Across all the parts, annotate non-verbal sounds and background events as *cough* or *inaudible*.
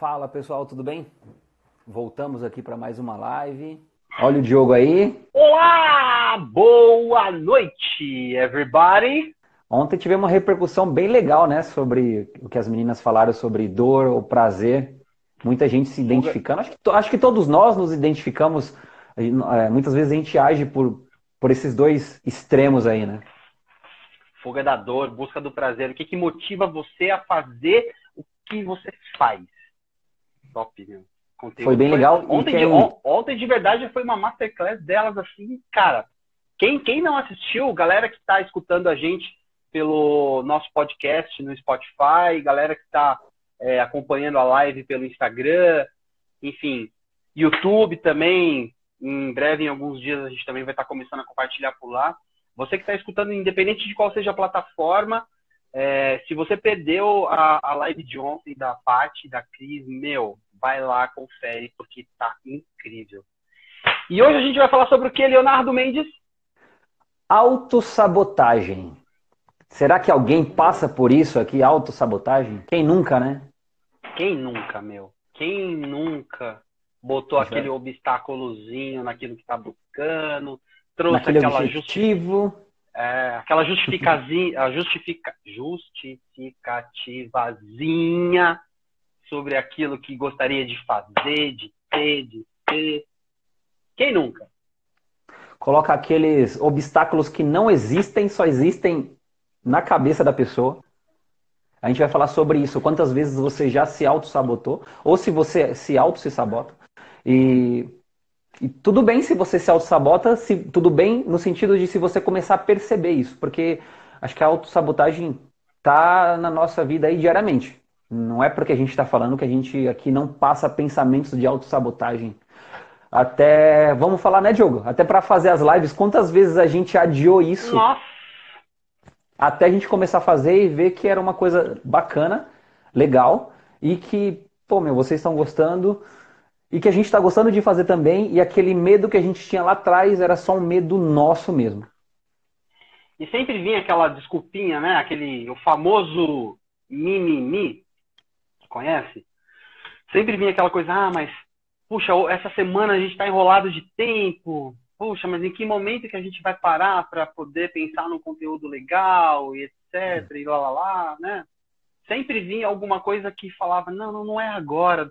Fala pessoal, tudo bem? Voltamos aqui para mais uma live. Olha o Diogo aí. Olá! Boa noite, everybody! Ontem tivemos uma repercussão bem legal, né? Sobre o que as meninas falaram sobre dor ou prazer. Muita gente se identificando. Acho que, acho que todos nós nos identificamos. É, muitas vezes a gente age por, por esses dois extremos aí, né? Fuga da dor, busca do prazer. O que, que motiva você a fazer o que você faz? Top, meu. Conteúdo. Foi bem legal. Ontem, quem... de, ontem, de verdade, foi uma masterclass delas, assim, cara. Quem, quem não assistiu, galera que está escutando a gente pelo nosso podcast no Spotify, galera que está é, acompanhando a live pelo Instagram, enfim, YouTube também. Em breve, em alguns dias, a gente também vai estar tá começando a compartilhar por lá. Você que está escutando, independente de qual seja a plataforma, é, se você perdeu a, a live de ontem da Paty, da Cris, meu, vai lá, confere, porque tá incrível. E hoje a gente vai falar sobre o que, Leonardo Mendes? Autossabotagem. Será que alguém passa por isso aqui, autossabotagem? Quem nunca, né? Quem nunca, meu? Quem nunca botou Já. aquele obstáculozinho naquilo que tá buscando, trouxe Naquele aquela objetivo. Justi é, aquela justificazinha, *laughs* justifica, justificativazinha sobre aquilo que gostaria de fazer, de ter, de ser. Quem nunca? Coloca aqueles obstáculos que não existem, só existem na cabeça da pessoa. A gente vai falar sobre isso. Quantas vezes você já se auto-sabotou, ou se você se auto-se sabota. E, e, tudo bem se você se auto-sabota, se, tudo bem no sentido de se você começar a perceber isso. Porque acho que a auto-sabotagem tá na nossa vida aí diariamente. Não é porque a gente está falando que a gente aqui não passa pensamentos de autossabotagem. Até, vamos falar, né, Diogo? Até para fazer as lives, quantas vezes a gente adiou isso? Nossa. Até a gente começar a fazer e ver que era uma coisa bacana, legal, e que, pô, meu, vocês estão gostando, e que a gente está gostando de fazer também, e aquele medo que a gente tinha lá atrás era só um medo nosso mesmo. E sempre vinha aquela desculpinha, né? Aquele, o famoso mimimi, conhece? Sempre vinha aquela coisa, ah, mas, puxa, essa semana a gente está enrolado de tempo, puxa, mas em que momento que a gente vai parar para poder pensar num conteúdo legal e etc, e lá, lá, lá, né? Sempre vinha alguma coisa que falava, não, não, não é agora,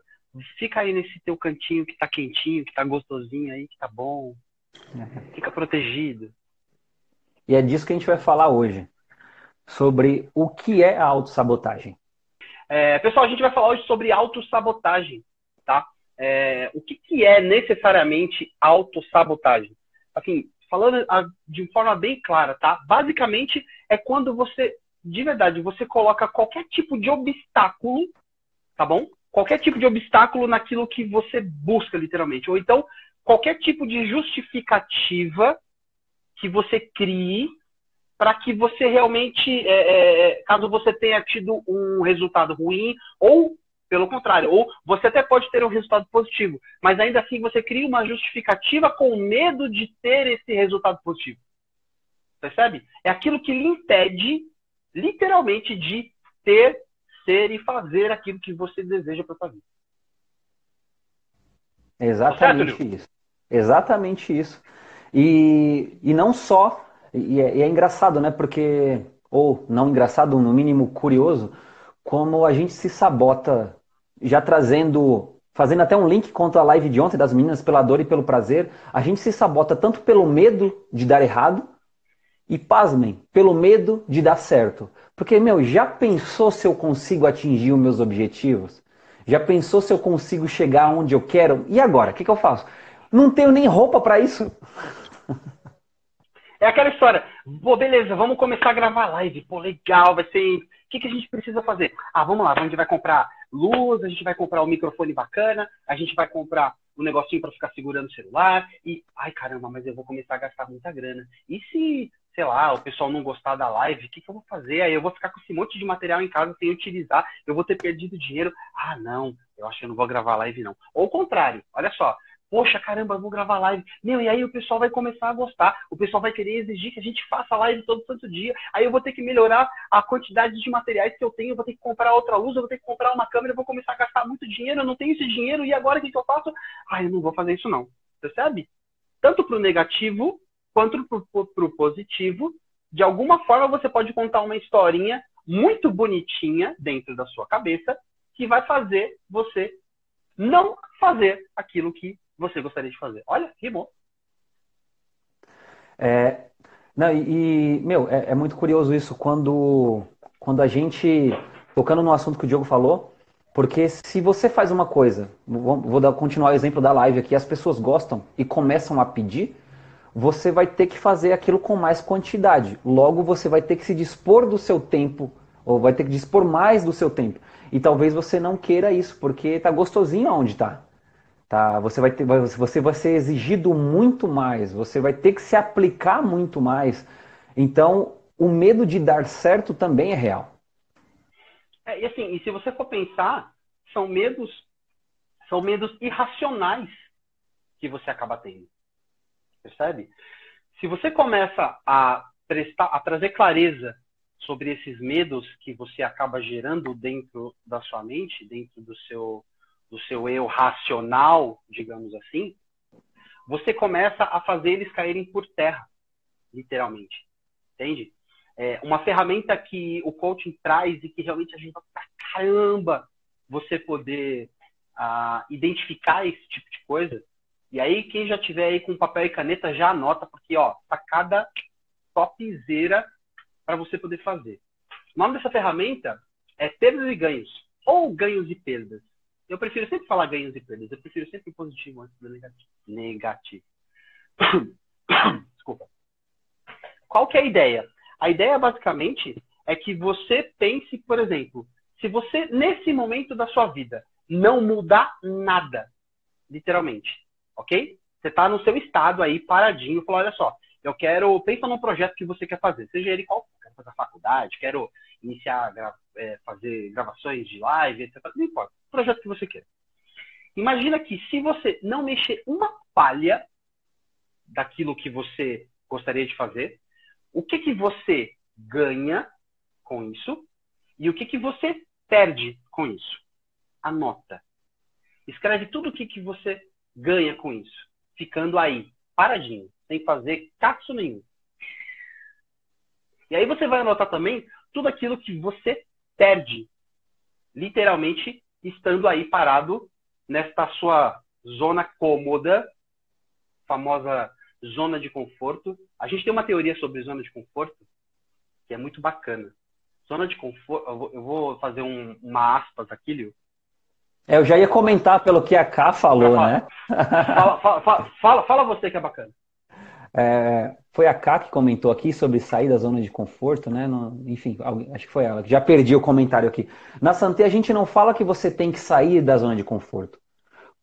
fica aí nesse teu cantinho que tá quentinho, que tá gostosinho aí, que tá bom, fica protegido. E é disso que a gente vai falar hoje, sobre o que é a autossabotagem. É, pessoal, a gente vai falar hoje sobre autossabotagem, tá? É, o que, que é necessariamente autossabotagem? Assim, falando de forma bem clara, tá? Basicamente é quando você, de verdade, você coloca qualquer tipo de obstáculo, tá bom? Qualquer tipo de obstáculo naquilo que você busca, literalmente. Ou então, qualquer tipo de justificativa que você crie para que você realmente, é, é, é, caso você tenha tido um resultado ruim, ou pelo contrário, ou você até pode ter um resultado positivo, mas ainda assim você cria uma justificativa com medo de ter esse resultado positivo. Percebe? É aquilo que lhe impede, literalmente, de ter, ser e fazer aquilo que você deseja para sua vida. Exatamente tá certo, isso. Exatamente isso. E, e não só e é, e é engraçado, né? Porque, ou não engraçado, no mínimo curioso, como a gente se sabota, já trazendo, fazendo até um link contra a live de ontem das meninas pela dor e pelo prazer, a gente se sabota tanto pelo medo de dar errado e, pasmem, pelo medo de dar certo. Porque, meu, já pensou se eu consigo atingir os meus objetivos? Já pensou se eu consigo chegar onde eu quero? E agora? O que, que eu faço? Não tenho nem roupa para isso. *laughs* É aquela história, pô, beleza, vamos começar a gravar live, pô, legal, vai ser. O que, que a gente precisa fazer? Ah, vamos lá, a gente vai comprar luz, a gente vai comprar um microfone bacana, a gente vai comprar um negocinho para ficar segurando o celular e, ai caramba, mas eu vou começar a gastar muita grana. E se, sei lá, o pessoal não gostar da live, o que, que eu vou fazer? Aí eu vou ficar com esse monte de material em casa sem utilizar, eu vou ter perdido dinheiro. Ah, não, eu acho que eu não vou gravar live não. Ou o contrário, olha só, Poxa, caramba, vou gravar live. Meu, e aí o pessoal vai começar a gostar. O pessoal vai querer exigir que a gente faça live todo santo dia. Aí eu vou ter que melhorar a quantidade de materiais que eu tenho. Eu vou ter que comprar outra luz, eu vou ter que comprar uma câmera, eu vou começar a gastar muito dinheiro. Eu não tenho esse dinheiro. E agora o que, que eu faço? Ah, eu não vou fazer isso não. Percebe? Tanto para o negativo quanto para o positivo. De alguma forma você pode contar uma historinha muito bonitinha dentro da sua cabeça que vai fazer você não fazer aquilo que você gostaria de fazer. Olha, rimou. É, não, e, meu, é, é, muito curioso isso quando, quando a gente, tocando no assunto que o Diogo falou, porque se você faz uma coisa, vou, vou dar, continuar o exemplo da live aqui, as pessoas gostam e começam a pedir, você vai ter que fazer aquilo com mais quantidade. Logo, você vai ter que se dispor do seu tempo, ou vai ter que dispor mais do seu tempo. E talvez você não queira isso, porque tá gostosinho onde tá. Tá, você vai ter, você vai ser exigido muito mais, você vai ter que se aplicar muito mais. Então, o medo de dar certo também é real. É, e assim, e se você for pensar, são medos, são medos irracionais que você acaba tendo. Percebe? Se você começa a prestar, a trazer clareza sobre esses medos que você acaba gerando dentro da sua mente, dentro do seu, do seu eu racional, digamos assim, você começa a fazer eles caírem por terra, literalmente. Entende? É uma ferramenta que o coaching traz e que realmente ajuda pra caramba você poder identificar esse tipo de coisa. E aí, quem já tiver aí com papel e caneta, já anota, porque, ó, sacada topzera para você poder fazer. O nome dessa ferramenta é perdas e ganhos, ou ganhos e perdas. Eu prefiro sempre falar ganhos e perdas, eu prefiro sempre positivo antes do negativo. *coughs* Desculpa. Qual que é a ideia? A ideia, basicamente, é que você pense, por exemplo, se você, nesse momento da sua vida, não mudar nada, literalmente, ok? Você está no seu estado aí, paradinho, falou, olha só, eu quero, pensa num projeto que você quer fazer, seja ele qual fazer faculdade, quero iniciar gra é, fazer gravações de live, etc. Não importa. O projeto que você quer. Imagina que se você não mexer uma palha daquilo que você gostaria de fazer, o que, que você ganha com isso e o que, que você perde com isso. Anota. Escreve tudo o que, que você ganha com isso. Ficando aí, paradinho, sem fazer caço nenhum. E aí você vai anotar também tudo aquilo que você perde, literalmente estando aí parado nesta sua zona cômoda, famosa zona de conforto. A gente tem uma teoria sobre zona de conforto que é muito bacana. Zona de conforto, eu vou fazer um, uma aspas aqui, Lio. É, eu já ia comentar pelo que a K falou, fala, né? Fala, fala, fala, fala, você que é bacana. É, foi a Ká que comentou aqui sobre sair da zona de conforto, né? Enfim, acho que foi ela. Já perdi o comentário aqui. Na Santé a gente não fala que você tem que sair da zona de conforto.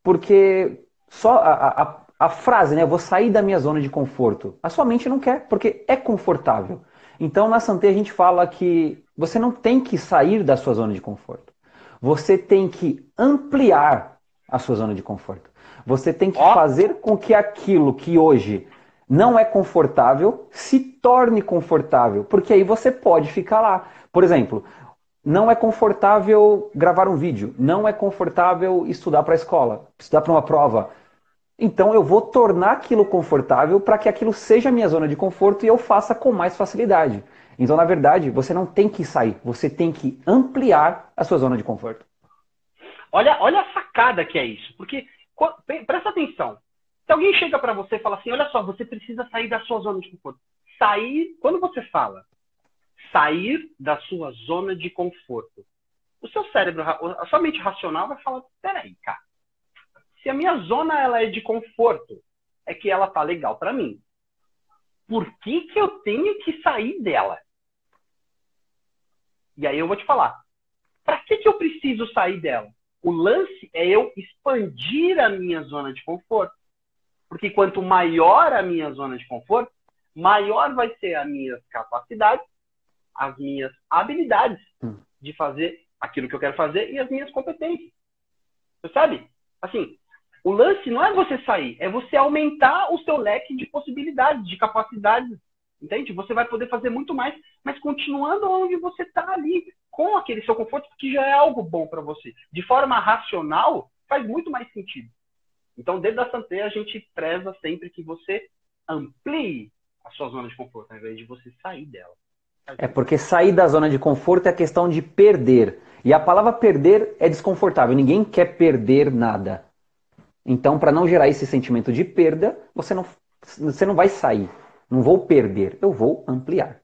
Porque só a, a, a frase, né? Vou sair da minha zona de conforto. A sua mente não quer, porque é confortável. Então na Santé a gente fala que você não tem que sair da sua zona de conforto. Você tem que ampliar a sua zona de conforto. Você tem que oh. fazer com que aquilo que hoje não é confortável, se torne confortável, porque aí você pode ficar lá. Por exemplo, não é confortável gravar um vídeo, não é confortável estudar para a escola, estudar para uma prova. Então eu vou tornar aquilo confortável para que aquilo seja a minha zona de conforto e eu faça com mais facilidade. Então, na verdade, você não tem que sair, você tem que ampliar a sua zona de conforto. Olha, olha a sacada que é isso, porque presta atenção. Se alguém chega para você e fala assim, olha só, você precisa sair da sua zona de conforto. Sair, quando você fala sair da sua zona de conforto, o seu cérebro, a sua mente racional vai falar, peraí, cara, se a minha zona ela é de conforto, é que ela tá legal para mim. Por que, que eu tenho que sair dela? E aí eu vou te falar, para que, que eu preciso sair dela? O lance é eu expandir a minha zona de conforto. Porque quanto maior a minha zona de conforto, maior vai ser a minha capacidade, as minhas habilidades hum. de fazer aquilo que eu quero fazer e as minhas competências. Você sabe? Assim, O lance não é você sair, é você aumentar o seu leque de possibilidades, de capacidades. Entende? Você vai poder fazer muito mais, mas continuando onde você está ali, com aquele seu conforto, que já é algo bom para você. De forma racional, faz muito mais sentido. Então, dentro da Santé, a gente preza sempre que você amplie a sua zona de conforto, ao invés de você sair dela. É porque sair da zona de conforto é questão de perder. E a palavra perder é desconfortável. Ninguém quer perder nada. Então, para não gerar esse sentimento de perda, você não, você não vai sair. Não vou perder, eu vou ampliar.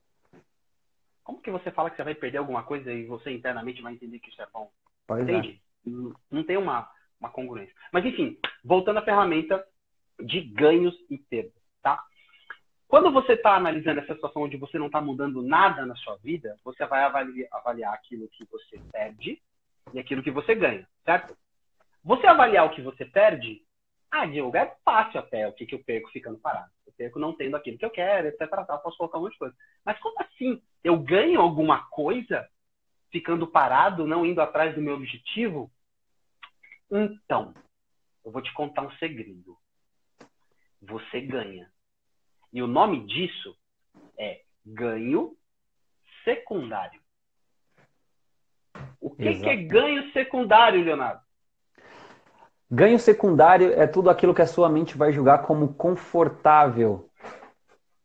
Como que você fala que você vai perder alguma coisa e você internamente vai entender que isso é bom? Pois é. Entende? É. Não tem uma, uma congruência. Mas, enfim, voltando à ferramenta de ganhos e perdas, tá? Quando você está analisando essa situação onde você não está mudando nada na sua vida, você vai avaliar, aquilo que você perde e aquilo que você ganha, certo? Você avaliar o que você perde, ah, Diogo, é fácil até o que, que eu perco ficando parado. Eu perco não tendo aquilo que eu quero, etc. Tal, posso colocar um monte de coisa. Mas como assim? Eu ganho alguma coisa ficando parado, não indo atrás do meu objetivo? Então, eu vou te contar um segredo. Você ganha. E o nome disso é ganho secundário. O que, que é ganho secundário, Leonardo? Ganho secundário é tudo aquilo que a sua mente vai julgar como confortável,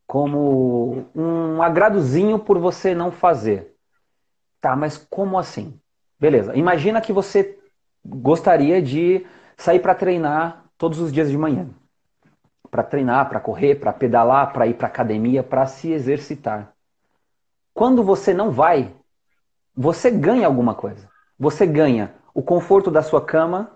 como um agradozinho por você não fazer. Tá, mas como assim? Beleza. Imagina que você gostaria de sair para treinar todos os dias de manhã. Para treinar, para correr, para pedalar, para ir para academia, para se exercitar. Quando você não vai, você ganha alguma coisa. Você ganha o conforto da sua cama,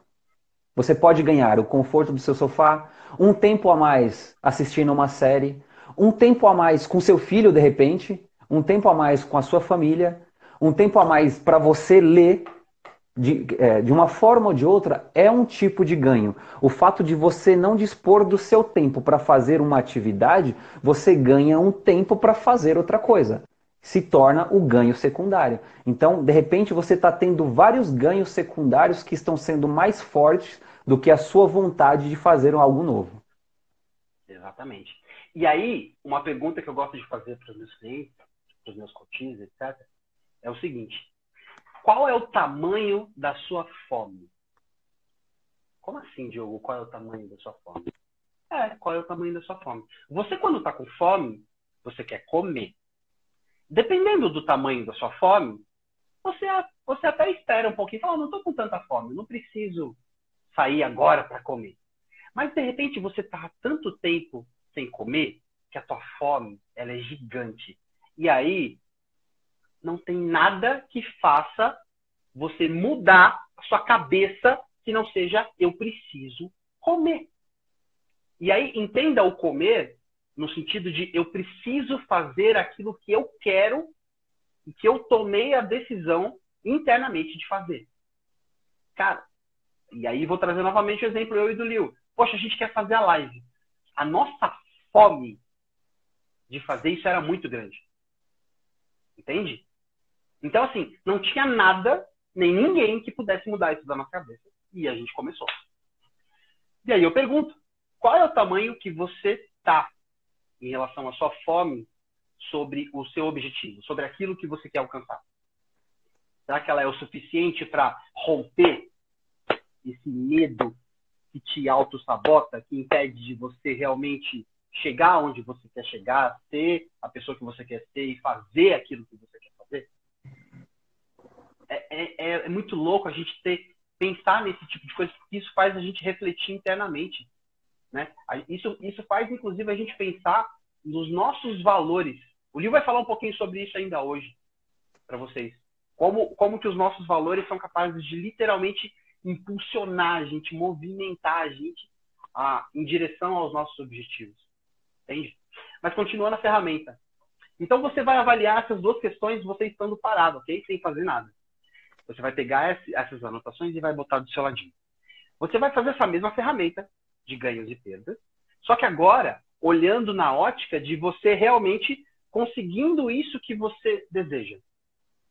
você pode ganhar o conforto do seu sofá, um tempo a mais assistindo uma série, um tempo a mais com seu filho de repente, um tempo a mais com a sua família, um tempo a mais para você ler. De, é, de uma forma ou de outra, é um tipo de ganho. O fato de você não dispor do seu tempo para fazer uma atividade, você ganha um tempo para fazer outra coisa se torna o ganho secundário. Então, de repente, você está tendo vários ganhos secundários que estão sendo mais fortes do que a sua vontade de fazer algo novo. Exatamente. E aí, uma pergunta que eu gosto de fazer para os meus clientes, para os meus coaches, etc., é o seguinte: qual é o tamanho da sua fome? Como assim, Diogo? Qual é o tamanho da sua fome? É, qual é o tamanho da sua fome? Você, quando está com fome, você quer comer. Dependendo do tamanho da sua fome, você, você até espera um pouquinho. Fala, não estou com tanta fome, não preciso sair agora para comer. Mas, de repente, você está tanto tempo sem comer que a tua fome ela é gigante. E aí, não tem nada que faça você mudar a sua cabeça que não seja eu preciso comer. E aí, entenda o comer no sentido de eu preciso fazer aquilo que eu quero e que eu tomei a decisão internamente de fazer. Cara, e aí vou trazer novamente o exemplo eu e do Liu. Poxa, a gente quer fazer a live. A nossa fome de fazer isso era muito grande. Entende? Então, assim, não tinha nada, nem ninguém que pudesse mudar isso da nossa cabeça. E a gente começou. E aí eu pergunto, qual é o tamanho que você tá em relação à sua fome sobre o seu objetivo, sobre aquilo que você quer alcançar? Será que ela é o suficiente para romper esse medo que te auto-sabota, que impede de você realmente chegar onde você quer chegar, ser a pessoa que você quer ser e fazer aquilo que você quer? É, é, é, é muito louco a gente ter pensar nesse tipo de coisa, porque isso faz a gente refletir internamente. Né? Isso, isso faz, inclusive, a gente pensar nos nossos valores. O livro vai falar um pouquinho sobre isso ainda hoje, para vocês. Como, como que os nossos valores são capazes de literalmente impulsionar a gente, movimentar a gente a, em direção aos nossos objetivos. Entende? Mas continuando a ferramenta. Então você vai avaliar essas duas questões você estando parado, ok? Sem fazer nada. Você vai pegar essas anotações e vai botar do seu ladinho. Você vai fazer essa mesma ferramenta de ganhos e perdas, só que agora olhando na ótica de você realmente conseguindo isso que você deseja,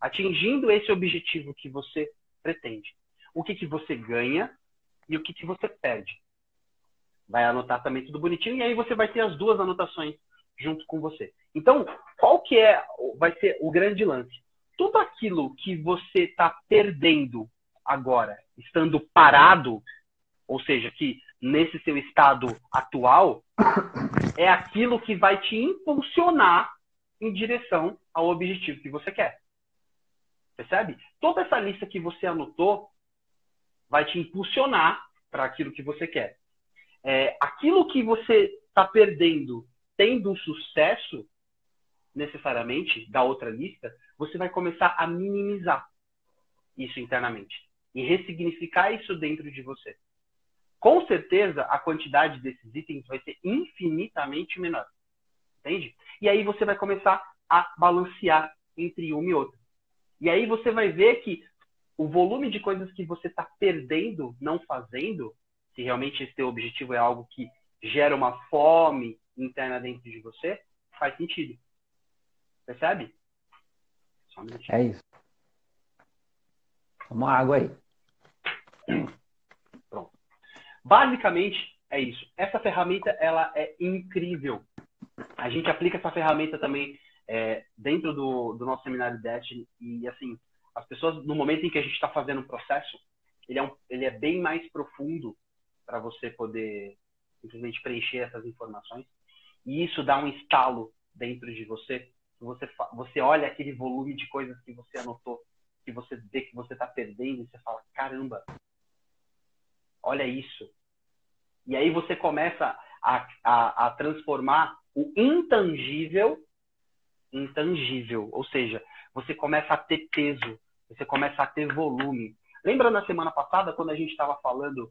atingindo esse objetivo que você pretende. O que, que você ganha e o que, que você perde. vai anotar também tudo bonitinho e aí você vai ter as duas anotações junto com você. Então, qual que é, vai ser o grande lance? Tudo aquilo que você está perdendo agora, estando parado, ou seja, que nesse seu estado atual, é aquilo que vai te impulsionar em direção ao objetivo que você quer. Percebe? Toda essa lista que você anotou vai te impulsionar para aquilo que você quer. É, aquilo que você está perdendo tendo um sucesso, necessariamente, da outra lista, você vai começar a minimizar isso internamente e ressignificar isso dentro de você. Com certeza, a quantidade desses itens vai ser infinitamente menor. Entende? E aí você vai começar a balancear entre uma e outra. E aí você vai ver que o volume de coisas que você está perdendo não fazendo, se realmente esse teu objetivo é algo que gera uma fome interna dentro de você, faz sentido. Percebe? É isso. Toma água aí. Pronto. Basicamente é isso. Essa ferramenta ela é incrível. A gente aplica essa ferramenta também é, dentro do, do, nosso seminário Destiny e assim as pessoas no momento em que a gente está fazendo o processo ele é, um, ele é bem mais profundo para você poder simplesmente preencher essas informações e isso dá um estalo dentro de você. Você, você olha aquele volume de coisas que você anotou, que você vê que você está perdendo, e você fala: caramba, olha isso. E aí você começa a, a, a transformar o intangível em tangível. Ou seja, você começa a ter peso, você começa a ter volume. Lembra na semana passada, quando a gente estava falando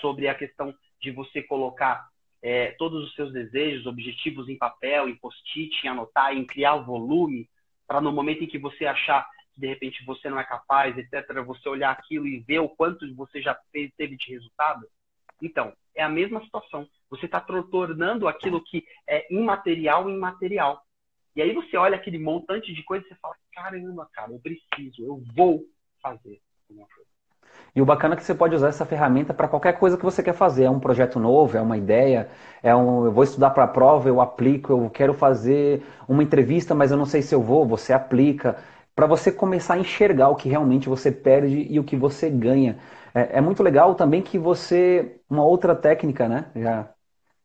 sobre a questão de você colocar é, todos os seus desejos, objetivos em papel, em post-it, em anotar, em criar volume, para no momento em que você achar que de repente você não é capaz, etc., você olhar aquilo e ver o quanto você já teve de resultado? Então, é a mesma situação. Você está tornando aquilo que é imaterial em material. E aí você olha aquele montante de coisa e você fala: caramba, cara, eu preciso, eu vou fazer alguma coisa. E o bacana é que você pode usar essa ferramenta para qualquer coisa que você quer fazer. É um projeto novo, é uma ideia, é um, eu vou estudar para a prova, eu aplico, eu quero fazer uma entrevista, mas eu não sei se eu vou, você aplica. Para você começar a enxergar o que realmente você perde e o que você ganha. É, é muito legal também que você. Uma outra técnica, né? Já,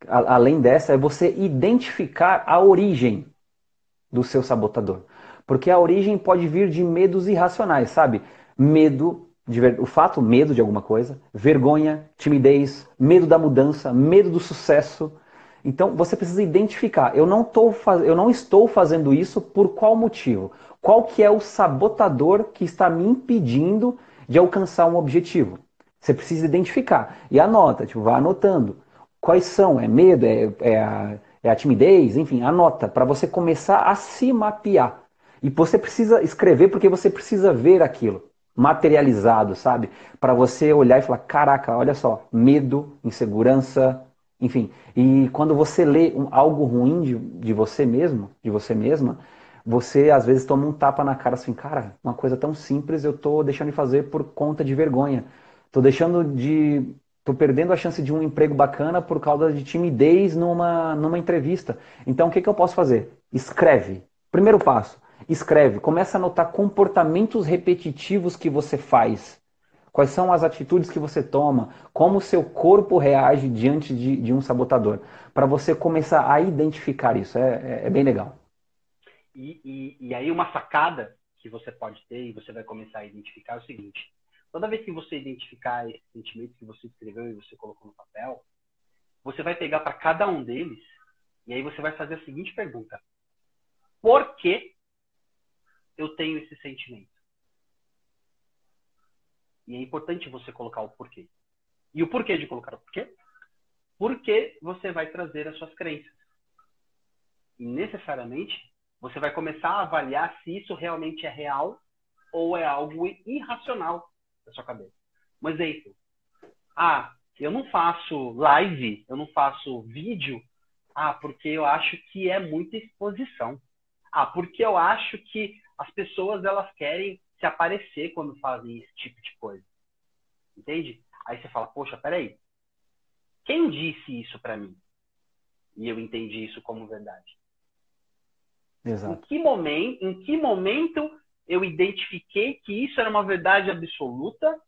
a, além dessa, é você identificar a origem do seu sabotador. Porque a origem pode vir de medos irracionais, sabe? Medo. O fato, medo de alguma coisa, vergonha, timidez, medo da mudança, medo do sucesso. Então você precisa identificar. Eu não, tô eu não estou fazendo isso por qual motivo? Qual que é o sabotador que está me impedindo de alcançar um objetivo? Você precisa identificar. E anota, tipo, vá anotando. Quais são? É medo? É, é, a, é a timidez? Enfim, anota para você começar a se mapear. E você precisa escrever porque você precisa ver aquilo materializado, sabe? Para você olhar e falar: caraca, olha só, medo, insegurança, enfim. E quando você lê um, algo ruim de, de você mesmo, de você mesma, você às vezes toma um tapa na cara assim, cara, uma coisa tão simples eu tô deixando de fazer por conta de vergonha. Tô deixando de. tô perdendo a chance de um emprego bacana por causa de timidez numa, numa entrevista. Então o que, que eu posso fazer? Escreve. Primeiro passo Escreve, começa a anotar comportamentos repetitivos que você faz. Quais são as atitudes que você toma? Como o seu corpo reage diante de, de um sabotador? Para você começar a identificar isso. É, é, é bem legal. E, e, e aí, uma sacada que você pode ter e você vai começar a identificar é o seguinte: toda vez que você identificar esse sentimento que você escreveu e você colocou no papel, você vai pegar para cada um deles e aí você vai fazer a seguinte pergunta: Por que eu tenho esse sentimento. E é importante você colocar o porquê. E o porquê de colocar o porquê? Porque você vai trazer as suas crenças. E necessariamente você vai começar a avaliar se isso realmente é real ou é algo irracional da sua cabeça. Um exemplo. Ah, eu não faço live, eu não faço vídeo. Ah, porque eu acho que é muita exposição. Ah, porque eu acho que as pessoas elas querem se aparecer quando fazem esse tipo de coisa. Entende? Aí você fala, poxa, peraí. Quem disse isso para mim? E eu entendi isso como verdade. Exato. Em que momento, em que momento eu identifiquei que isso era uma verdade absoluta,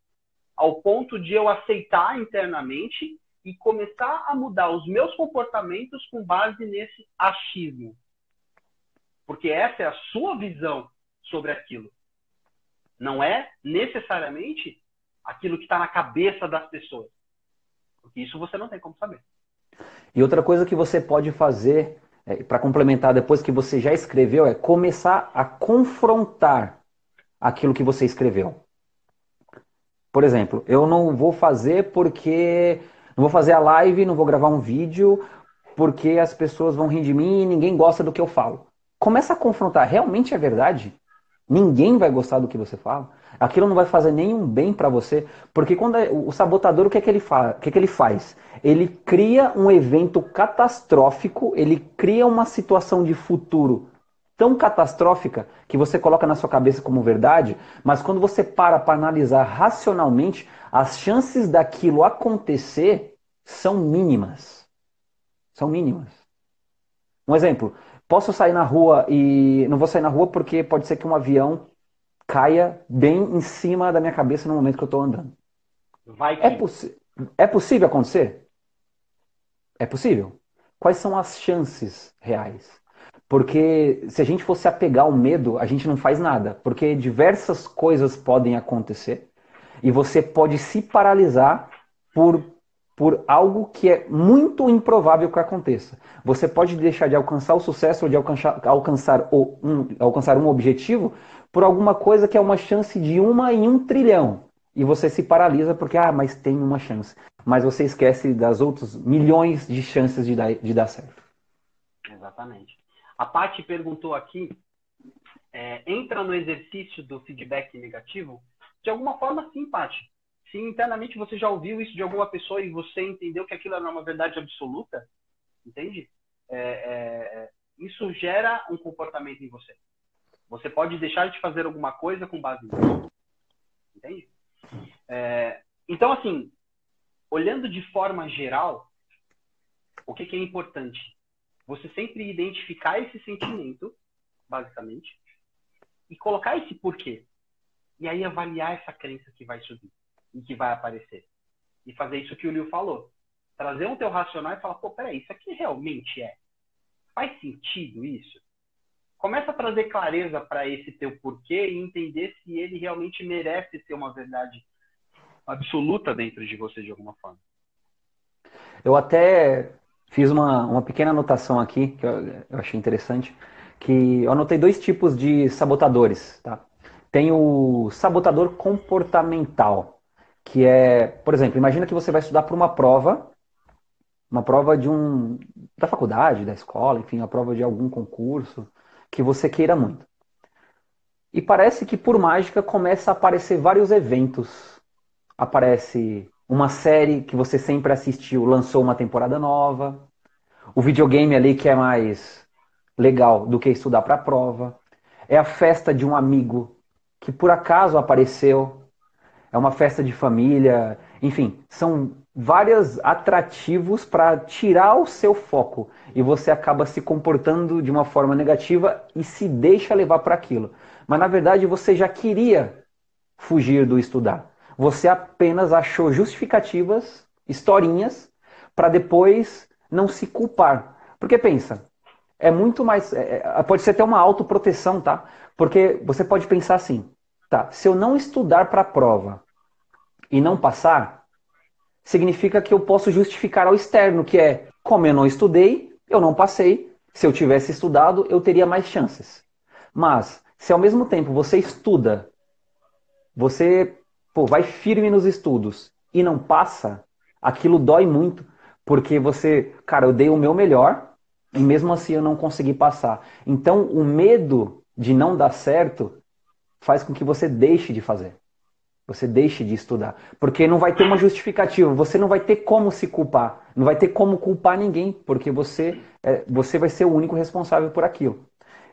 ao ponto de eu aceitar internamente e começar a mudar os meus comportamentos com base nesse achismo. Porque essa é a sua visão sobre aquilo. Não é necessariamente aquilo que está na cabeça das pessoas. Porque isso você não tem como saber. E outra coisa que você pode fazer, é, para complementar depois que você já escreveu, é começar a confrontar aquilo que você escreveu. Por exemplo, eu não vou fazer porque. Não vou fazer a live, não vou gravar um vídeo, porque as pessoas vão rir de mim e ninguém gosta do que eu falo. Começa a confrontar. Realmente é verdade? Ninguém vai gostar do que você fala. Aquilo não vai fazer nenhum bem para você, porque quando é, o sabotador o que é que ele faz? O que é que ele faz? Ele cria um evento catastrófico, ele cria uma situação de futuro tão catastrófica que você coloca na sua cabeça como verdade, mas quando você para para analisar racionalmente, as chances daquilo acontecer são mínimas. São mínimas. Um exemplo, posso sair na rua e não vou sair na rua porque pode ser que um avião caia bem em cima da minha cabeça no momento que eu estou andando. Vai é, possi é possível acontecer? É possível. Quais são as chances reais? Porque se a gente fosse apegar ao medo, a gente não faz nada. Porque diversas coisas podem acontecer e você pode se paralisar por, por algo que é muito improvável que aconteça. Você pode deixar de alcançar o sucesso ou de alcançar, alcançar, o, um, alcançar um objetivo por alguma coisa que é uma chance de uma em um trilhão. E você se paralisa porque, ah, mas tem uma chance. Mas você esquece das outras milhões de chances de dar, de dar certo. Exatamente. A Paty perguntou aqui, é, entra no exercício do feedback negativo? De alguma forma, sim, Paty. Se internamente você já ouviu isso de alguma pessoa e você entendeu que aquilo era uma verdade absoluta, entende? É, é, isso gera um comportamento em você. Você pode deixar de fazer alguma coisa com base nisso. Entende? É, então, assim, olhando de forma geral, o que, que é importante? Você sempre identificar esse sentimento, basicamente, e colocar esse porquê. E aí avaliar essa crença que vai subir e que vai aparecer. E fazer isso que o Liu falou. Trazer um teu racional e falar, pô, peraí, isso aqui realmente é? Faz sentido isso? Começa a trazer clareza para esse teu porquê e entender se ele realmente merece ser uma verdade absoluta dentro de você de alguma forma. Eu até Fiz uma, uma pequena anotação aqui, que eu, eu achei interessante, que eu anotei dois tipos de sabotadores, tá? Tem o sabotador comportamental, que é, por exemplo, imagina que você vai estudar para uma prova, uma prova de um da faculdade, da escola, enfim, a prova de algum concurso que você queira muito. E parece que por mágica começa a aparecer vários eventos. Aparece uma série que você sempre assistiu lançou uma temporada nova. O videogame ali que é mais legal do que estudar para a prova. É a festa de um amigo que por acaso apareceu. É uma festa de família. Enfim, são vários atrativos para tirar o seu foco e você acaba se comportando de uma forma negativa e se deixa levar para aquilo. Mas na verdade você já queria fugir do estudar. Você apenas achou justificativas, historinhas, para depois não se culpar. Porque pensa, é muito mais. É, é, pode ser até uma autoproteção, tá? Porque você pode pensar assim: tá, se eu não estudar para a prova e não passar, significa que eu posso justificar ao externo, que é como eu não estudei, eu não passei. Se eu tivesse estudado, eu teria mais chances. Mas, se ao mesmo tempo você estuda, você pô, vai firme nos estudos e não passa, aquilo dói muito, porque você, cara, eu dei o meu melhor e mesmo assim eu não consegui passar. Então, o medo de não dar certo faz com que você deixe de fazer. Você deixe de estudar. Porque não vai ter uma justificativa. Você não vai ter como se culpar. Não vai ter como culpar ninguém. Porque você, é, você vai ser o único responsável por aquilo.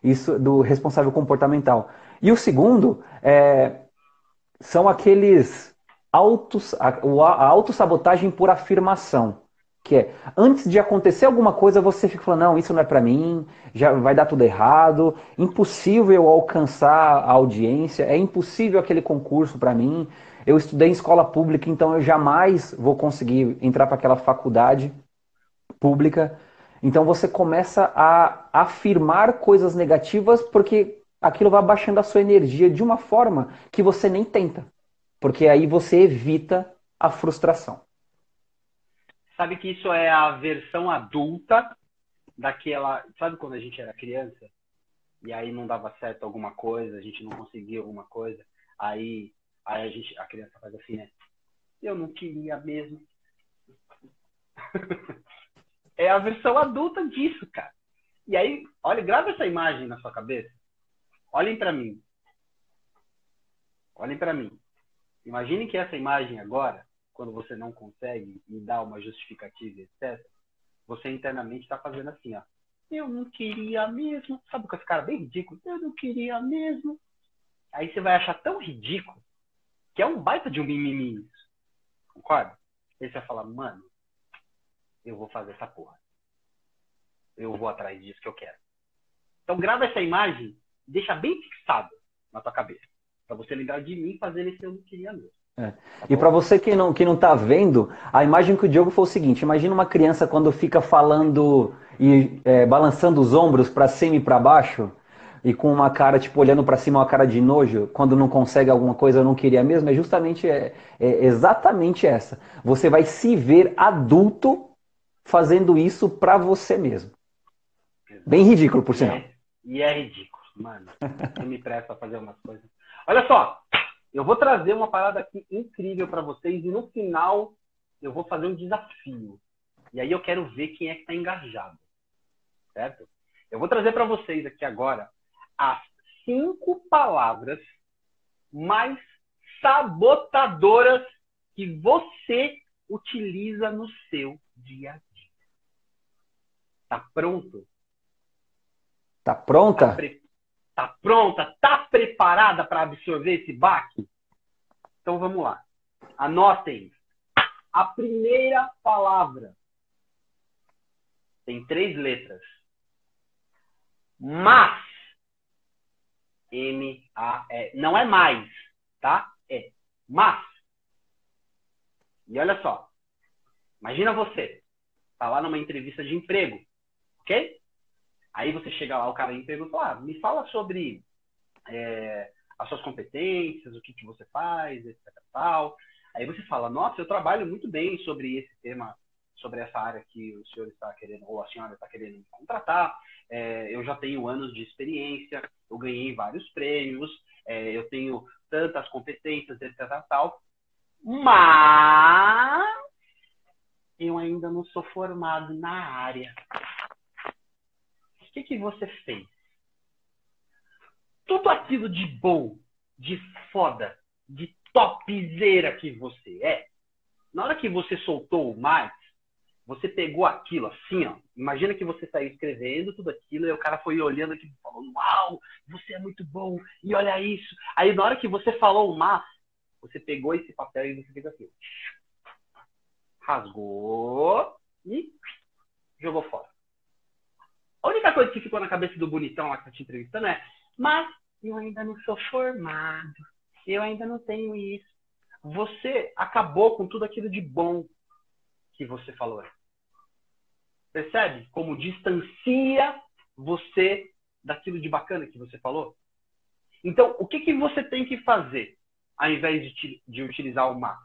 Isso do responsável comportamental. E o segundo é são aqueles autos, a, a autossabotagem por afirmação. Que é, antes de acontecer alguma coisa, você fica falando, não, isso não é para mim, já vai dar tudo errado, impossível alcançar a audiência, é impossível aquele concurso para mim. Eu estudei em escola pública, então eu jamais vou conseguir entrar para aquela faculdade pública. Então você começa a afirmar coisas negativas porque aquilo vai baixando a sua energia de uma forma que você nem tenta. Porque aí você evita a frustração. Sabe que isso é a versão adulta daquela. Sabe quando a gente era criança? E aí não dava certo alguma coisa, a gente não conseguia alguma coisa. Aí, aí a, gente, a criança faz assim, né? Eu não queria mesmo. *laughs* é a versão adulta disso, cara. E aí, olha, grava essa imagem na sua cabeça. Olhem para mim. Olhem para mim. Imagine que essa imagem agora quando você não consegue e dá uma justificativa, etc., você internamente está fazendo assim, ó. Eu não queria mesmo. Sabe com esse cara bem ridículo? Eu não queria mesmo. Aí você vai achar tão ridículo que é um baita de um mimimi isso. Concorda? Aí você vai falar, mano, eu vou fazer essa porra. Eu vou atrás disso que eu quero. Então grava essa imagem, deixa bem fixado na tua cabeça. Pra você lembrar de mim fazendo esse eu não queria mesmo. É. E para você que não, que não tá vendo, a imagem que o Diogo foi o seguinte: imagina uma criança quando fica falando e é, balançando os ombros para cima e para baixo, e com uma cara, tipo, olhando para cima, uma cara de nojo, quando não consegue alguma coisa, eu não queria mesmo, é justamente, é, é exatamente essa. Você vai se ver adulto fazendo isso para você mesmo. Bem ridículo, por sinal. É, e é ridículo, mano. Eu me presto a fazer umas coisas. Olha só, eu vou trazer uma parada aqui incrível para vocês e no final eu vou fazer um desafio. E aí eu quero ver quem é que está engajado. Certo? Eu vou trazer para vocês aqui agora as cinco palavras mais sabotadoras que você utiliza no seu dia a dia. Tá pronto? Tá pronta? Tá, pre Tá pronta? Tá preparada para absorver esse baque? Então vamos lá. Anotem. A primeira palavra tem três letras. Mas. M A E. Não é mais, tá? É mas. E olha só. Imagina você. Tá lá numa entrevista de emprego, ok? Aí você chega lá, o cara me pergunta, ah, me fala sobre é, as suas competências, o que, que você faz, etc. Tal. Aí você fala, nossa, eu trabalho muito bem sobre esse tema, sobre essa área que o senhor está querendo, ou a senhora está querendo me contratar. É, eu já tenho anos de experiência, eu ganhei vários prêmios, é, eu tenho tantas competências, etc. Tal. Mas eu ainda não sou formado na área que, que você fez? Tudo aquilo de bom, de foda, de topzera que você é, na hora que você soltou o mais, você pegou aquilo assim, ó. Imagina que você saiu escrevendo tudo aquilo e o cara foi olhando aqui e falou: Uau, você é muito bom, e olha isso. Aí na hora que você falou o mas, você pegou esse papel e você fez assim: rasgou e jogou fora. A única coisa que ficou na cabeça do bonitão lá que tá te entrevistando é, mas eu ainda não sou formado, eu ainda não tenho isso. Você acabou com tudo aquilo de bom que você falou. Percebe como distancia você daquilo de bacana que você falou? Então, o que, que você tem que fazer ao invés de, de utilizar o mas?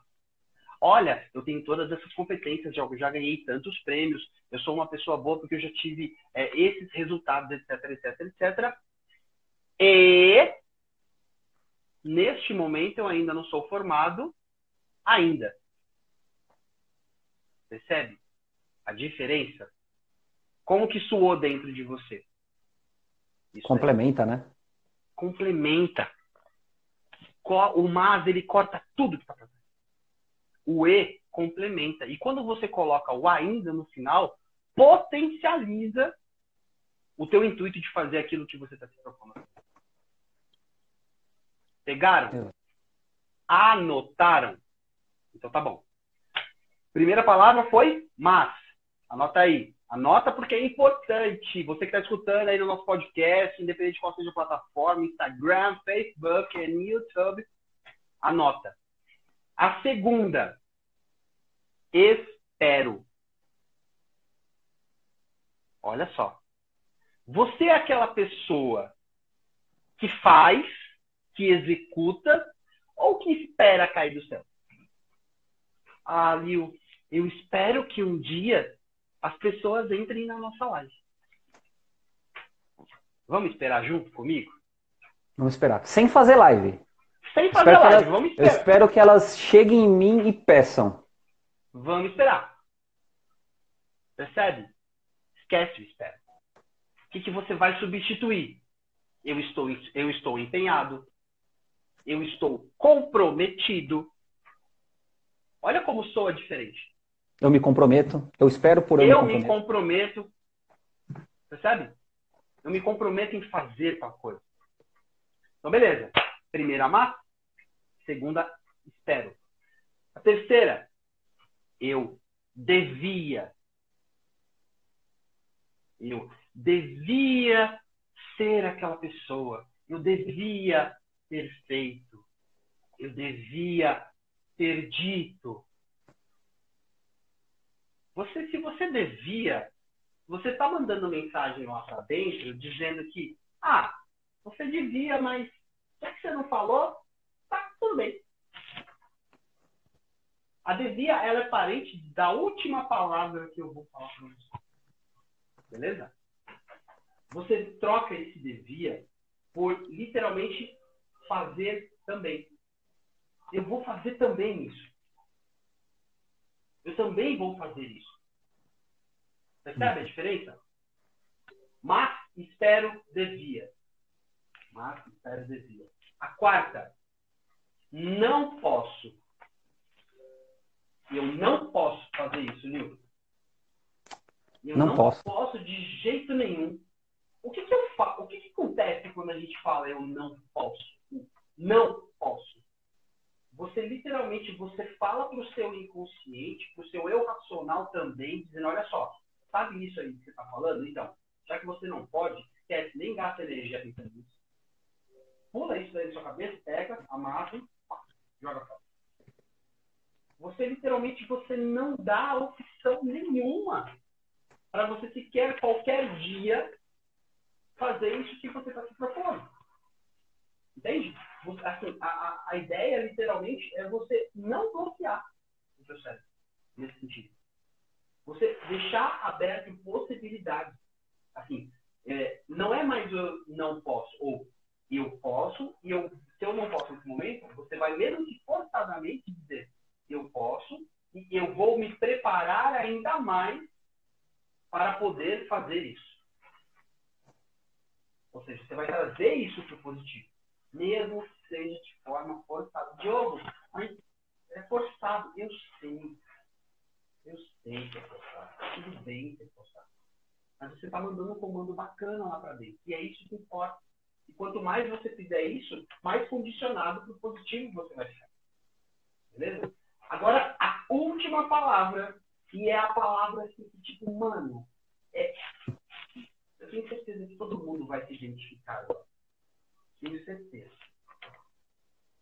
Olha, eu tenho todas essas competências, já, já ganhei tantos prêmios, eu sou uma pessoa boa porque eu já tive é, esses resultados, etc, etc, etc. E neste momento eu ainda não sou formado ainda. Percebe a diferença? Como que suou dentro de você? Isso Complementa, né? Complementa. O mas ele corta tudo que está fazendo o e complementa. E quando você coloca o ainda no final, potencializa o teu intuito de fazer aquilo que você está se propondo. Pegaram? Anotaram? Então tá bom. Primeira palavra foi mas. Anota aí. Anota porque é importante. Você que está escutando aí no nosso podcast, independente de qual seja a plataforma, Instagram, Facebook YouTube, anota. A segunda, espero. Olha só. Você é aquela pessoa que faz, que executa ou que espera cair do céu? Ah, Lil, eu espero que um dia as pessoas entrem na nossa live. Vamos esperar junto comigo? Vamos esperar. Sem fazer live. Sem fazer live, elas, vamos esperar. Eu espero que elas cheguem em mim e peçam. Vamos esperar. Percebe? Esquece o espera. O que, que você vai substituir? Eu estou, eu estou empenhado. Eu estou comprometido. Olha como soa diferente. Eu me comprometo. Eu espero por eu, eu me comprometo. me comprometo. Percebe? Eu me comprometo em fazer tal coisa. Então, beleza. Primeira, amar. Segunda, espero. A terceira, eu devia. Eu devia ser aquela pessoa. Eu devia ter feito. Eu devia ter dito. Você, se você devia, você está mandando mensagem lá para dentro dizendo que, ah, você devia, mas já que você não falou, bem. A devia, ela é parente da última palavra que eu vou falar para você. Beleza? Você troca esse devia por literalmente fazer também. Eu vou fazer também isso. Eu também vou fazer isso. Percebe a diferença? Mas espero devia. Mas espero devia. A quarta, não posso. Eu não posso fazer isso, Nil. Eu não, não posso. posso de jeito nenhum. O que, que eu faço? O que, que acontece quando a gente fala eu não posso? Não posso. Você literalmente você fala para o seu inconsciente, para o seu eu racional também, dizendo, olha só, sabe isso aí que você está falando? Então, já que você não pode, esquece, nem gasta energia pensando nisso. Pula isso daí na sua cabeça, pega, amassa, joga fora. Você literalmente você não dá opção nenhuma para você sequer qualquer dia fazer isso que você está se propondo. Entende? Assim, a, a, ideia, literalmente, é você não bloquear o seu cérebro nesse sentido. Você deixar aberto possibilidades. Assim, é, não é mais eu não posso, ou eu posso, e eu, se eu não posso nesse momento, você vai mesmo que forçadamente dizer eu posso, e eu vou me preparar ainda mais para poder fazer isso. Ou seja, você vai trazer isso para o positivo, mesmo que seja de forma forçada. Diogo, é forçado. Eu sei. Eu sei que é forçado. Tudo bem que é forçado. Mas você está mandando um comando bacana lá para dentro. E é isso que importa. E quanto mais você fizer isso, mais condicionado para o positivo você vai ficar. Beleza? Agora, a última palavra, que é a palavra assim, tipo, mano, é eu tenho certeza que todo mundo vai se identificar agora. Tenho certeza.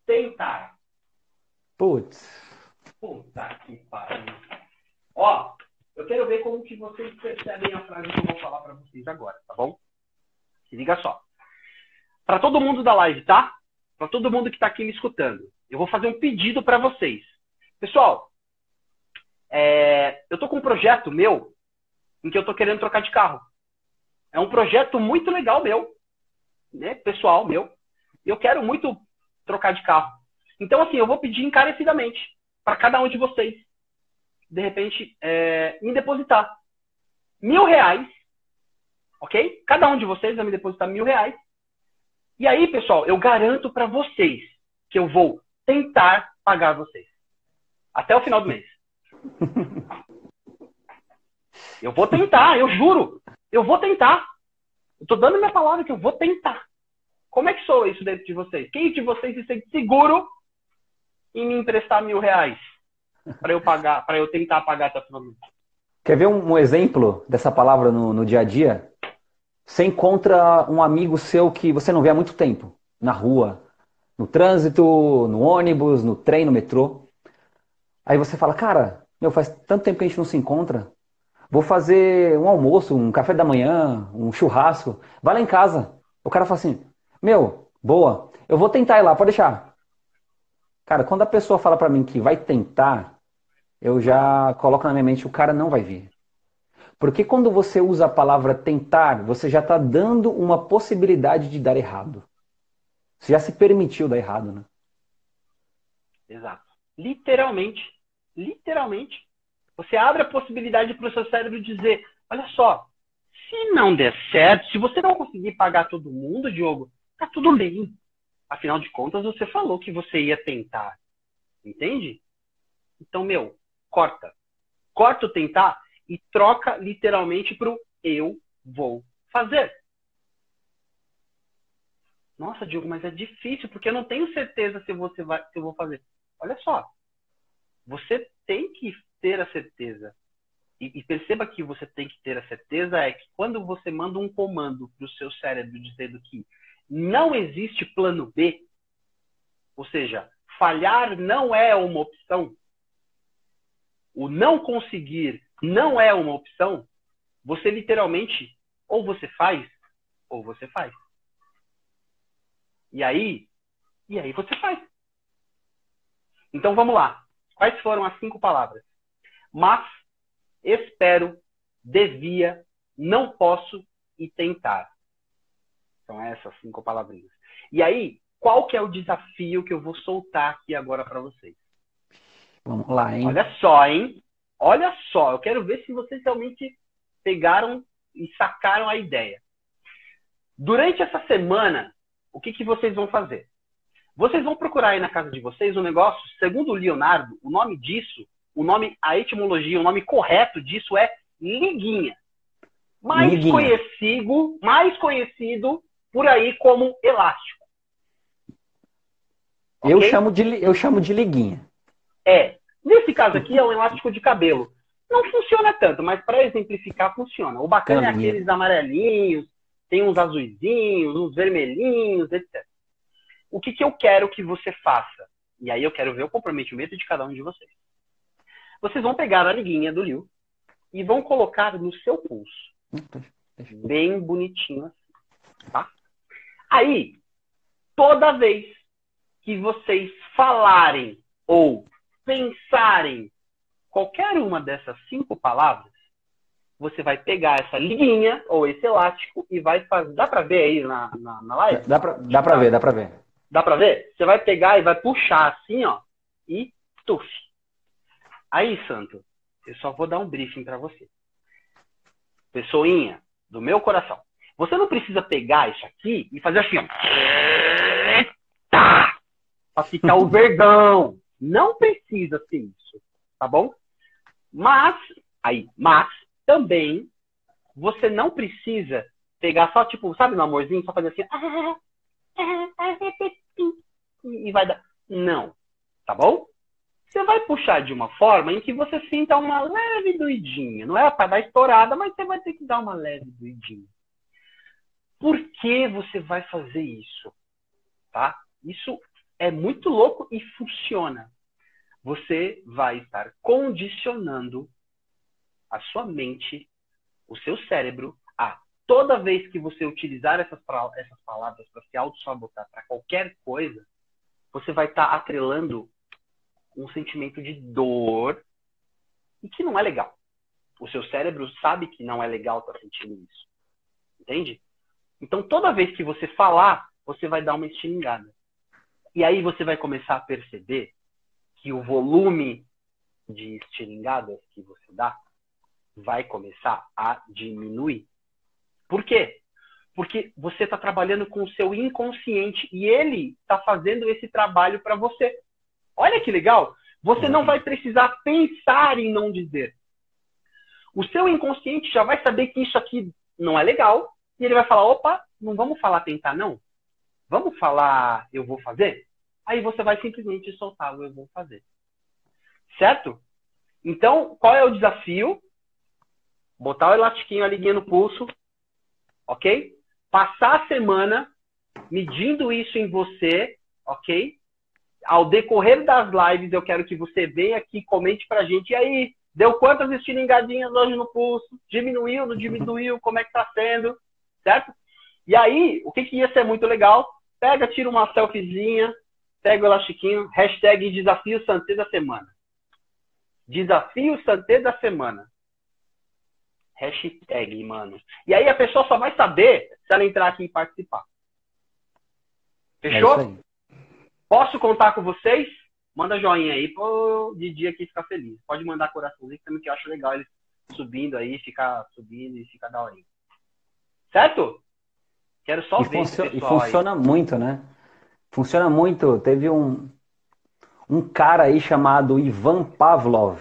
Tentar. Putz. Puta que pariu. Ó, eu quero ver como que vocês percebem a frase que eu vou falar para vocês agora, tá bom? Se liga só. Para todo mundo da live, tá? Para todo mundo que está aqui me escutando, eu vou fazer um pedido para vocês. Pessoal, é, eu tô com um projeto meu em que eu tô querendo trocar de carro. É um projeto muito legal meu, né, pessoal meu. Eu quero muito trocar de carro. Então, assim, eu vou pedir encarecidamente para cada um de vocês, de repente, é, me depositar mil reais, ok? Cada um de vocês vai me depositar mil reais. E aí, pessoal, eu garanto para vocês que eu vou tentar pagar vocês até o final do mês. *laughs* Eu vou tentar, eu juro. Eu vou tentar. Eu tô dando minha palavra que eu vou tentar. Como é que sou isso dentro de vocês? Quem de vocês se sente seguro em me emprestar mil reais para eu pagar, para eu tentar pagar até o final Quer ver um, um exemplo dessa palavra no, no dia a dia? Você encontra um amigo seu que você não vê há muito tempo, na rua, no trânsito, no ônibus, no trem, no metrô. Aí você fala, cara, meu, faz tanto tempo que a gente não se encontra. Vou fazer um almoço, um café da manhã, um churrasco. Vai lá em casa. O cara fala assim, meu, boa, eu vou tentar ir lá, pode deixar. Cara, quando a pessoa fala para mim que vai tentar, eu já coloco na minha mente, o cara não vai vir. Porque quando você usa a palavra tentar, você já está dando uma possibilidade de dar errado. Você já se permitiu dar errado, né? Exato. Literalmente. Literalmente. Você abre a possibilidade para o seu cérebro dizer: olha só, se não der certo, se você não conseguir pagar todo mundo, Diogo, tá tudo bem. Afinal de contas, você falou que você ia tentar. Entende? Então, meu, corta. Corta o tentar e troca literalmente pro eu vou fazer. Nossa, Diogo, mas é difícil porque eu não tenho certeza se você vai, se eu vou fazer. Olha só, você tem que ter a certeza. E, e perceba que você tem que ter a certeza é que quando você manda um comando para o seu cérebro dizendo que não existe plano B, ou seja, falhar não é uma opção, o não conseguir não é uma opção, você literalmente ou você faz ou você faz. E aí, e aí você faz. Então vamos lá. Quais foram as cinco palavras? Mas, espero, devia, não posso e tentar. São essas cinco palavrinhas. E aí, qual que é o desafio que eu vou soltar aqui agora para vocês? Vamos lá, hein? Olha só, hein? Olha só, eu quero ver se vocês realmente pegaram e sacaram a ideia. Durante essa semana, o que, que vocês vão fazer? Vocês vão procurar aí na casa de vocês um negócio, segundo o Leonardo, o nome disso, o nome, a etimologia, o nome correto disso é liguinha. Mais liguinha. conhecido, mais conhecido por aí como elástico. Eu, okay? chamo de, eu chamo de liguinha. É. Nesse caso aqui é um elástico de cabelo. Não funciona tanto, mas para exemplificar funciona. O bacana é aqueles amarelinhos, tem uns azuizinhos, uns vermelhinhos, etc. O que, que eu quero que você faça? E aí eu quero ver o comprometimento de cada um de vocês. Vocês vão pegar a liguinha do Liu e vão colocar no seu pulso. Bem bonitinho assim. Tá? Aí, toda vez que vocês falarem ou pensarem qualquer uma dessas cinco palavras, você vai pegar essa linha ou esse elástico e vai fazer. Dá para ver aí na, na, na live? Dá para dá pra ver, dá para ver. Dá para ver? Você vai pegar e vai puxar assim, ó, e tuf. Aí, Santo, eu só vou dar um briefing para você. Pessoinha, do meu coração. Você não precisa pegar isso aqui e fazer assim, ó. *laughs* Pra ficar o vergão. Não precisa ser isso, tá bom? Mas, aí, mas, também, você não precisa pegar só, tipo, sabe no amorzinho, só fazer assim, e vai dar. Não, tá bom? Você vai puxar de uma forma em que você sinta uma leve doidinha. Não é para dar estourada, mas você vai ter que dar uma leve doidinha. Por que você vai fazer isso? Tá? Isso é muito louco e funciona. Você vai estar condicionando a sua mente, o seu cérebro, a toda vez que você utilizar essas, essas palavras para se auto-sabotar para qualquer coisa, você vai estar atrelando um sentimento de dor e que não é legal. O seu cérebro sabe que não é legal estar sentindo isso. Entende? Então, toda vez que você falar, você vai dar uma estilingada. E aí você vai começar a perceber que o volume de estilingadas que você dá vai começar a diminuir. Por quê? Porque você está trabalhando com o seu inconsciente e ele está fazendo esse trabalho para você. Olha que legal! Você não vai precisar pensar em não dizer. O seu inconsciente já vai saber que isso aqui não é legal e ele vai falar: opa, não vamos falar tentar, não. Vamos falar eu vou fazer? Aí você vai simplesmente soltar o eu vou fazer. Certo? Então, qual é o desafio? botar o elastiquinho, a liguinha no pulso, ok? Passar a semana medindo isso em você, ok? Ao decorrer das lives, eu quero que você venha aqui, comente pra gente. E aí, deu quantas estilingadinhas hoje no pulso? Diminuiu, não diminuiu? Como é que tá sendo? Certo? E aí, o que, que ia ser muito legal? Pega, tira uma selfiezinha, pega o elastiquinho, hashtag desafio Santé da semana. Desafio Santé da semana. Hashtag, mano. E aí a pessoa só vai saber se ela entrar aqui e participar. Fechou? É Posso contar com vocês? Manda joinha aí pro Didi aqui ficar feliz. Pode mandar coraçãozinho também, que eu acho legal ele subindo aí, ficar subindo e ficar da horinha. Certo? Quero só e ver funciona, E funciona aí. muito, né? Funciona muito. Teve um, um cara aí chamado Ivan Pavlov,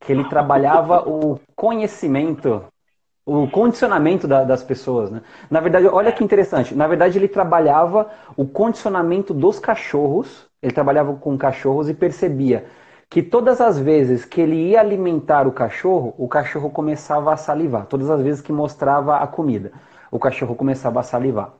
que ele trabalhava o conhecimento o condicionamento da, das pessoas, né? Na verdade, olha que interessante. Na verdade, ele trabalhava o condicionamento dos cachorros. Ele trabalhava com cachorros e percebia que todas as vezes que ele ia alimentar o cachorro, o cachorro começava a salivar. Todas as vezes que mostrava a comida, o cachorro começava a salivar.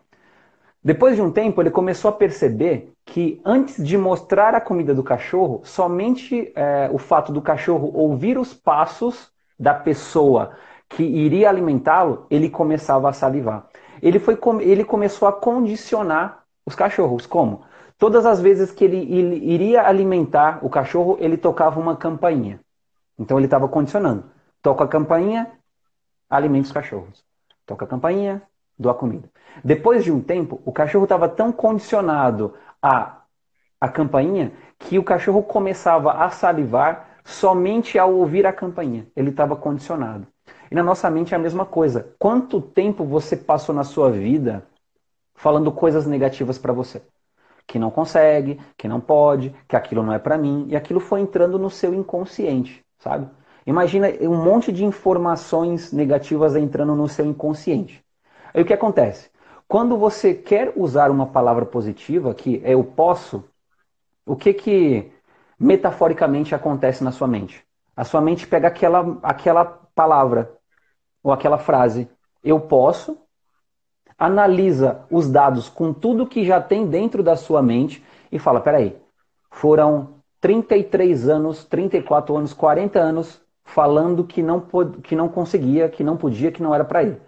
Depois de um tempo, ele começou a perceber que antes de mostrar a comida do cachorro, somente é, o fato do cachorro ouvir os passos da pessoa que iria alimentá-lo, ele começava a salivar. Ele, foi, ele começou a condicionar os cachorros. Como? Todas as vezes que ele, ele iria alimentar o cachorro, ele tocava uma campainha. Então ele estava condicionando. Toca a campainha, alimenta os cachorros. Toca a campainha, dou a comida. Depois de um tempo, o cachorro estava tão condicionado a a campainha que o cachorro começava a salivar somente ao ouvir a campainha. Ele estava condicionado. E na nossa mente é a mesma coisa. Quanto tempo você passou na sua vida falando coisas negativas para você? Que não consegue, que não pode, que aquilo não é para mim, e aquilo foi entrando no seu inconsciente, sabe? Imagina um monte de informações negativas entrando no seu inconsciente. Aí o que acontece? Quando você quer usar uma palavra positiva, que é eu posso, o que que metaforicamente acontece na sua mente? A sua mente pega aquela, aquela palavra ou aquela frase, eu posso, analisa os dados com tudo que já tem dentro da sua mente e fala: peraí, foram 33 anos, 34 anos, 40 anos falando que não, que não conseguia, que não podia, que não era para ele.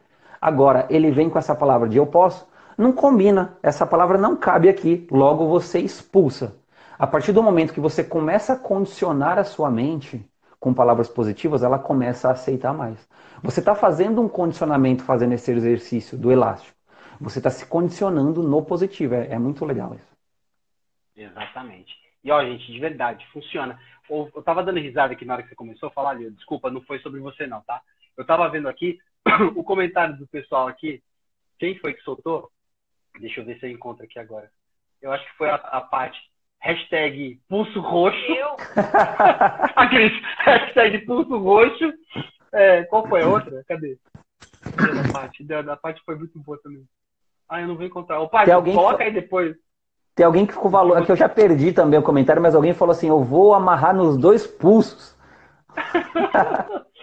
Agora, ele vem com essa palavra de eu posso, não combina, essa palavra não cabe aqui, logo você expulsa. A partir do momento que você começa a condicionar a sua mente, com palavras positivas, ela começa a aceitar mais. Você está fazendo um condicionamento fazendo esse exercício do elástico. Você está se condicionando no positivo. É, é, muito legal isso. Exatamente. E ó, gente, de verdade, funciona. Eu, eu tava dando risada aqui na hora que você começou a falar ali. Desculpa, não foi sobre você não, tá? Eu tava vendo aqui *coughs* o comentário do pessoal aqui. Quem foi que soltou? Deixa eu ver se eu encontro aqui agora. Eu acho que foi a, a parte hashtag pulso roxo. Eu? *laughs* a Cris, hashtag pulso roxo. É, qual foi a outra? Cadê? A parte? A parte foi muito boa também. Ah, eu não vou encontrar. O pai, coloca aí depois. Tem alguém que ficou valor. Aqui eu já perdi também o comentário, mas alguém falou assim: eu vou amarrar nos dois pulsos. *laughs*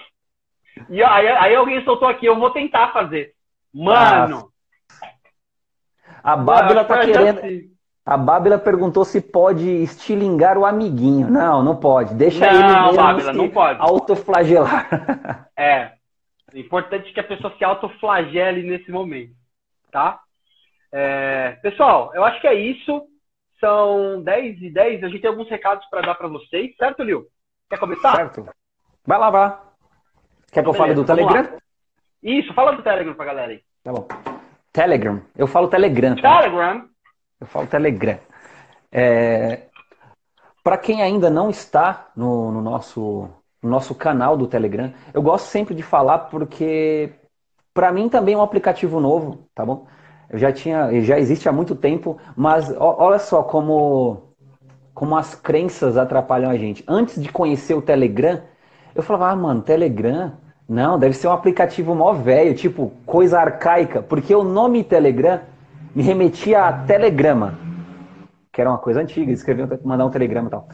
e aí, aí, alguém soltou aqui, eu vou tentar fazer. Mano! A Bábila tá querendo. Assim. A Bábila perguntou se pode estilingar o amiguinho. Não, não pode. Deixa não, ele mesmo Bábila, não pode. autoflagelar. É. O importante é que a pessoa se autoflagele nesse momento, tá? É... Pessoal, eu acho que é isso. São 10 e 10. A gente tem alguns recados para dar para vocês, certo, Lil? Quer começar? Certo. Vai lá, vai. Quer que eu fale do Telegram? Isso, fala do Telegram pra galera aí. Tá bom. Telegram. Eu falo Telegram. Tá? Telegram. Eu falo Telegram. É, Para quem ainda não está no, no, nosso, no nosso canal do Telegram, eu gosto sempre de falar porque para mim também é um aplicativo novo, tá bom? Eu já tinha, já existe há muito tempo, mas olha só como como as crenças atrapalham a gente. Antes de conhecer o Telegram, eu falava, ah, mano, Telegram, não, deve ser um aplicativo mó velho, tipo, coisa arcaica, porque o nome Telegram me remetia a telegrama, que era uma coisa antiga, escrever, mandar um telegrama e tal.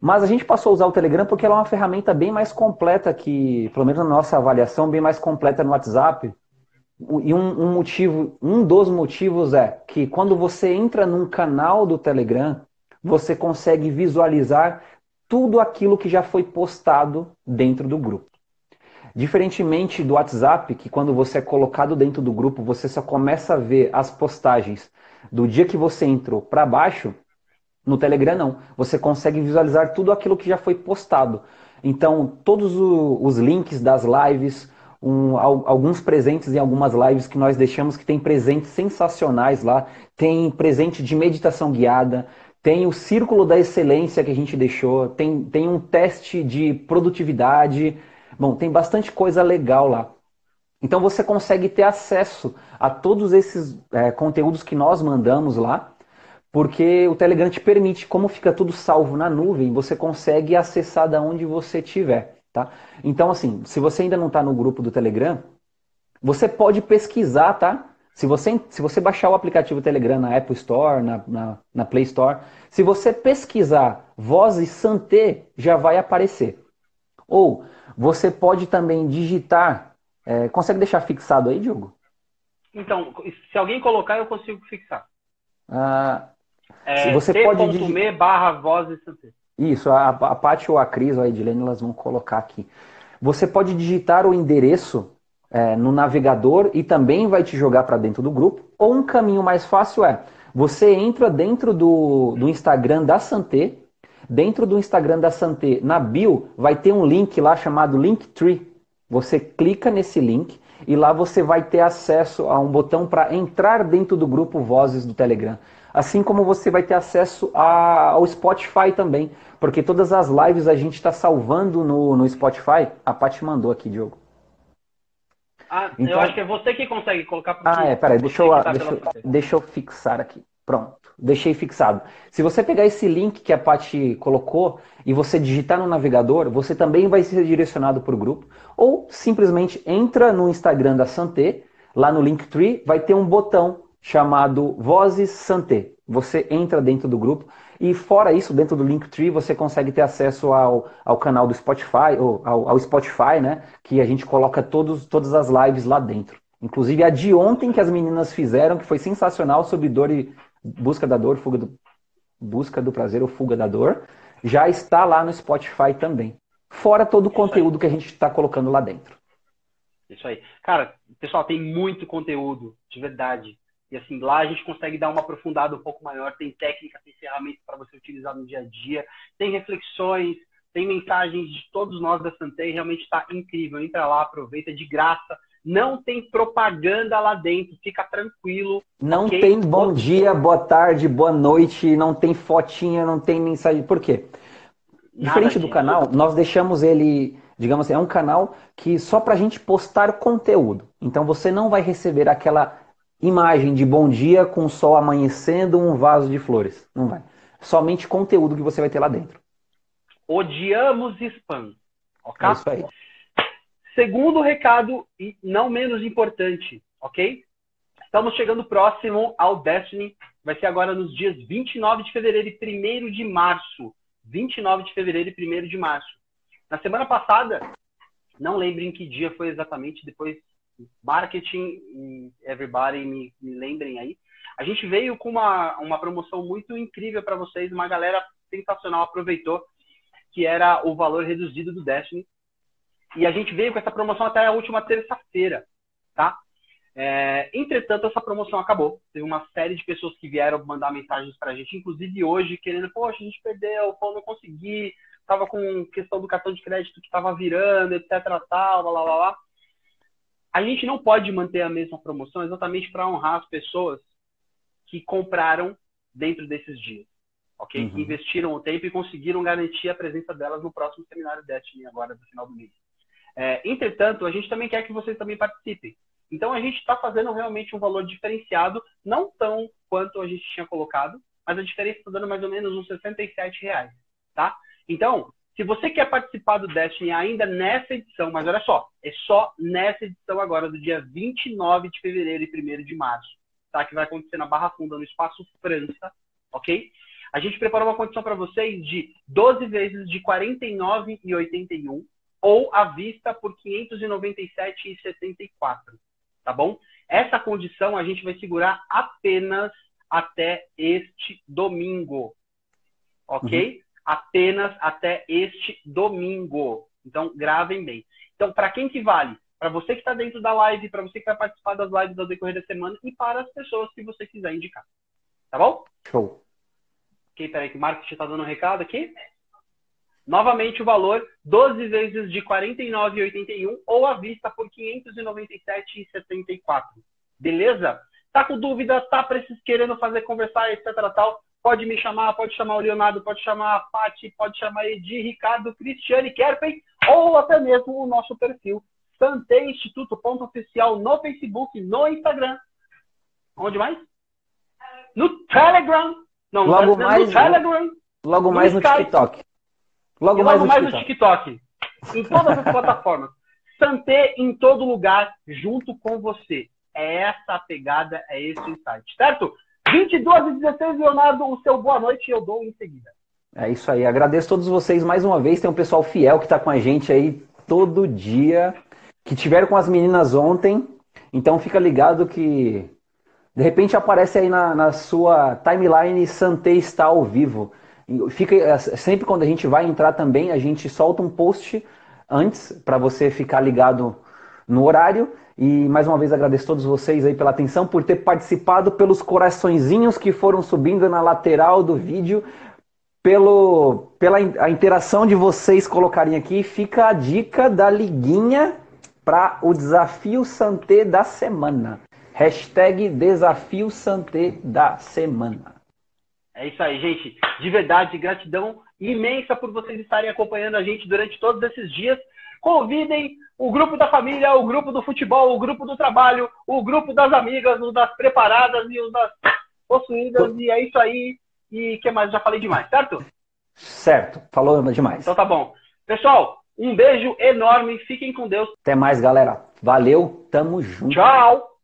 Mas a gente passou a usar o Telegram porque ela é uma ferramenta bem mais completa que, pelo menos na nossa avaliação, bem mais completa no WhatsApp. E um, um motivo, um dos motivos é que quando você entra num canal do Telegram, você consegue visualizar tudo aquilo que já foi postado dentro do grupo. Diferentemente do WhatsApp, que quando você é colocado dentro do grupo, você só começa a ver as postagens do dia que você entrou para baixo, no Telegram não. Você consegue visualizar tudo aquilo que já foi postado. Então, todos os links das lives, um, alguns presentes em algumas lives que nós deixamos, que tem presentes sensacionais lá. Tem presente de meditação guiada, tem o círculo da excelência que a gente deixou, tem, tem um teste de produtividade. Bom, tem bastante coisa legal lá. Então você consegue ter acesso a todos esses é, conteúdos que nós mandamos lá porque o Telegram te permite, como fica tudo salvo na nuvem, você consegue acessar da onde você estiver. Tá? Então, assim, se você ainda não está no grupo do Telegram, você pode pesquisar, tá? Se você, se você baixar o aplicativo Telegram na Apple Store, na, na, na Play Store, se você pesquisar voz e santé, já vai aparecer. Ou você pode também digitar. É, consegue deixar fixado aí, Diogo? Então, se alguém colocar, eu consigo fixar. Ah, é, você pode digir... barra voz e Isso, a, a Paty ou a Cris ou a Edilene, elas vão colocar aqui. Você pode digitar o endereço é, no navegador e também vai te jogar para dentro do grupo. Ou um caminho mais fácil é, você entra dentro do, do Instagram da Santé, dentro do Instagram da Santé, na bio, vai ter um link lá chamado Linktree. Você clica nesse link e lá você vai ter acesso a um botão para entrar dentro do grupo Vozes do Telegram. Assim como você vai ter acesso a, ao Spotify também, porque todas as lives a gente está salvando no, no Spotify. A Paty mandou aqui, Diogo. Ah, então, eu acho que é você que consegue colocar para Ah, é, peraí, deixa eu, deixa, eu, deixa eu fixar aqui. Pronto, deixei fixado. Se você pegar esse link que a Paty colocou e você digitar no navegador, você também vai ser direcionado para o grupo. Ou simplesmente entra no Instagram da Santé, lá no Linktree, vai ter um botão chamado Vozes Santé. Você entra dentro do grupo e fora isso, dentro do Linktree, você consegue ter acesso ao, ao canal do Spotify, ou ao, ao Spotify, né? Que a gente coloca todos, todas as lives lá dentro. Inclusive a de ontem que as meninas fizeram, que foi sensacional, sobre dor e busca da dor, fuga do, busca do prazer ou fuga da dor, já está lá no Spotify também. Fora todo o conteúdo que a gente está colocando lá dentro. Isso aí. Cara, pessoal, tem muito conteúdo, de verdade. E assim, lá a gente consegue dar uma aprofundada um pouco maior, tem técnicas, tem ferramentas para você utilizar no dia a dia, tem reflexões, tem mensagens de todos nós da Santei, realmente está incrível. Entra lá, aproveita de graça. Não tem propaganda lá dentro, fica tranquilo. Não okay? tem bom dia, boa tarde, boa noite, não tem fotinha, não tem mensagem. Por quê? Diferente do canal, nós deixamos ele, digamos assim, é um canal que só para a gente postar conteúdo. Então você não vai receber aquela imagem de bom dia com o sol amanhecendo, um vaso de flores. Não vai. Somente conteúdo que você vai ter lá dentro. Odiamos spam. Ok? É isso aí. Segundo recado, e não menos importante, ok? Estamos chegando próximo ao Destiny. Vai ser agora nos dias 29 de fevereiro e 1 de março. 29 de fevereiro e 1 de março. Na semana passada, não lembro em que dia foi exatamente, depois marketing e everybody me, me lembrem aí. A gente veio com uma, uma promoção muito incrível para vocês, uma galera sensacional aproveitou, que era o valor reduzido do Destiny. E a gente veio com essa promoção até a última terça-feira, tá? É, entretanto, essa promoção acabou. Teve uma série de pessoas que vieram mandar mensagens para a gente, inclusive hoje, querendo, poxa, a gente perdeu, pô, não consegui, tava com questão do cartão de crédito que tava virando, etc, tal, blá, blá, blá. A gente não pode manter a mesma promoção exatamente para honrar as pessoas que compraram dentro desses dias, ok? Uhum. Que investiram o tempo e conseguiram garantir a presença delas no próximo seminário Destiny agora no final do mês. É, entretanto, a gente também quer que vocês também participem. Então a gente está fazendo realmente um valor diferenciado, não tão quanto a gente tinha colocado, mas a diferença está dando mais ou menos uns 67 reais, tá? Então, se você quer participar do Destiny ainda nessa edição, mas olha só, é só nessa edição agora, do dia 29 de fevereiro e 1 de março, tá? Que vai acontecer na Barra Funda, no Espaço França, ok? A gente preparou uma condição para vocês de 12 vezes de R$ 49,81 ou à vista por R$ 597,64, tá bom? Essa condição a gente vai segurar apenas até este domingo, ok? Uhum. Apenas até este domingo. Então, gravem bem. Então, para quem que vale? Para você que está dentro da live, para você que vai participar das lives ao decorrer da semana e para as pessoas que você quiser indicar. Tá bom? Show. Ok, peraí, que o Marcos está dando um recado aqui. Novamente o valor, 12 vezes de R$ 49,81 ou à vista por R$ 597,74. Beleza? Tá com dúvida, tá querendo fazer conversar, etc. tal, pode me chamar, pode chamar o Leonardo, pode chamar a Paty, pode chamar Edi, Ricardo, Cristiane Kerpen ou até mesmo o nosso perfil Sante Instituto ponto oficial no Facebook, no Instagram. Onde mais? No Telegram. Não, logo mais, no Telegram. Logo mais no, no TikTok. Logo, mais, no, mais no TikTok. Em todas as plataformas. *laughs* Santé em todo lugar, junto com você. É essa a pegada, é esse o insight, certo? 22 e 16, Leonardo, o seu boa noite eu dou em seguida. É isso aí. Agradeço a todos vocês mais uma vez. Tem um pessoal fiel que está com a gente aí todo dia, que tiveram com as meninas ontem. Então fica ligado que de repente aparece aí na, na sua timeline Santé está ao vivo. Fica é, sempre quando a gente vai entrar também, a gente solta um post antes para você ficar ligado no horário. E mais uma vez agradeço a todos vocês aí pela atenção, por ter participado, pelos coraçõezinhos que foram subindo na lateral do vídeo, pelo, pela a interação de vocês colocarem aqui. Fica a dica da liguinha para o desafio Santé da semana. Hashtag desafio Santé da semana. É isso aí, gente. De verdade, gratidão imensa por vocês estarem acompanhando a gente durante todos esses dias. Convidem o grupo da família, o grupo do futebol, o grupo do trabalho, o grupo das amigas, os das preparadas e os das possuídas. E é isso aí. E que mais? Já falei demais, certo? Certo, falou demais. Então tá bom. Pessoal, um beijo enorme. Fiquem com Deus. Até mais, galera. Valeu, tamo junto. Tchau.